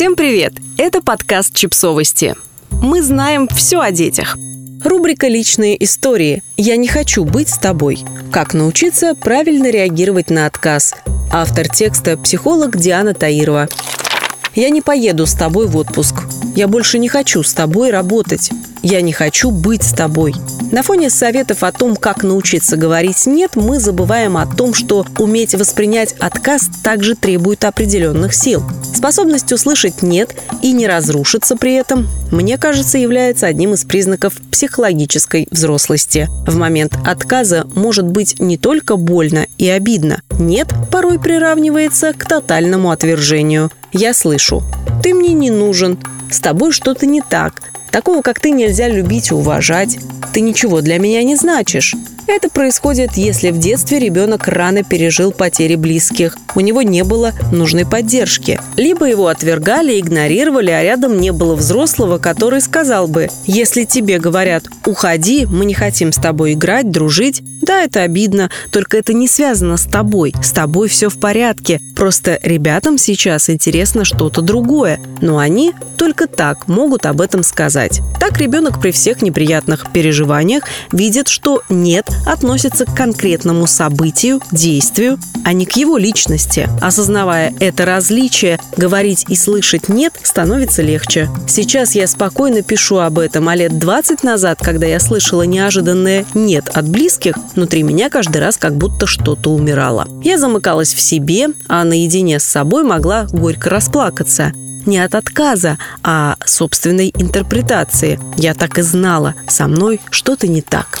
Всем привет! Это подкаст «Чипсовости». Мы знаем все о детях. Рубрика «Личные истории». Я не хочу быть с тобой. Как научиться правильно реагировать на отказ. Автор текста – психолог Диана Таирова. Я не поеду с тобой в отпуск. Я больше не хочу с тобой работать. Я не хочу быть с тобой. На фоне советов о том, как научиться говорить «нет», мы забываем о том, что уметь воспринять отказ также требует определенных сил. Способность услышать «нет» и не разрушиться при этом, мне кажется, является одним из признаков психологической взрослости. В момент отказа может быть не только больно и обидно. «Нет» порой приравнивается к тотальному отвержению. Я слышу «ты мне не нужен», «с тобой что-то не так», Такого, как ты, нельзя любить и уважать. Ты ничего для меня не значишь. Это происходит, если в детстве ребенок рано пережил потери близких, у него не было нужной поддержки. Либо его отвергали, игнорировали, а рядом не было взрослого, который сказал бы, если тебе говорят «уходи, мы не хотим с тобой играть, дружить», да, это обидно, только это не связано с тобой. С тобой все в порядке. Просто ребятам сейчас интересно что-то другое. Но они только так могут об этом сказать. Так ребенок при всех неприятных переживаниях видит, что «нет» относится к конкретному событию, действию, а не к его личности. Осознавая это различие, говорить и слышать «нет» становится легче. Сейчас я спокойно пишу об этом, а лет 20 назад, когда я слышала неожиданное «нет» от близких, внутри меня каждый раз как будто что-то умирало. Я замыкалась в себе, а наедине с собой могла горько расплакаться не от отказа, а собственной интерпретации. Я так и знала, со мной что-то не так.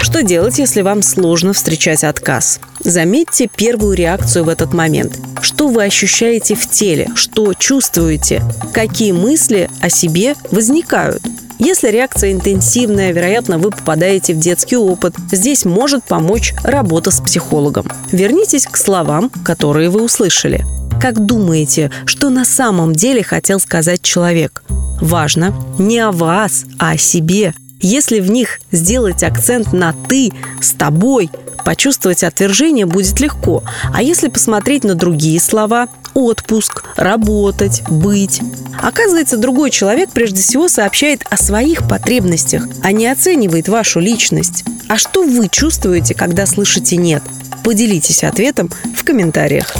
Что делать, если вам сложно встречать отказ? Заметьте первую реакцию в этот момент. Что вы ощущаете в теле? Что чувствуете? Какие мысли о себе возникают? Если реакция интенсивная, вероятно, вы попадаете в детский опыт. Здесь может помочь работа с психологом. Вернитесь к словам, которые вы услышали. Как думаете, что на самом деле хотел сказать человек? Важно не о вас, а о себе. Если в них сделать акцент на «ты», «с тобой», почувствовать отвержение будет легко. А если посмотреть на другие слова – отпуск, работать, быть. Оказывается, другой человек прежде всего сообщает о своих потребностях, а не оценивает вашу личность. А что вы чувствуете, когда слышите «нет»? Поделитесь ответом в комментариях.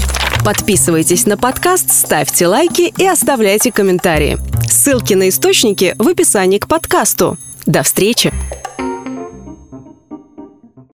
Подписывайтесь на подкаст, ставьте лайки и оставляйте комментарии. Ссылки на источники в описании к подкасту. До встречи!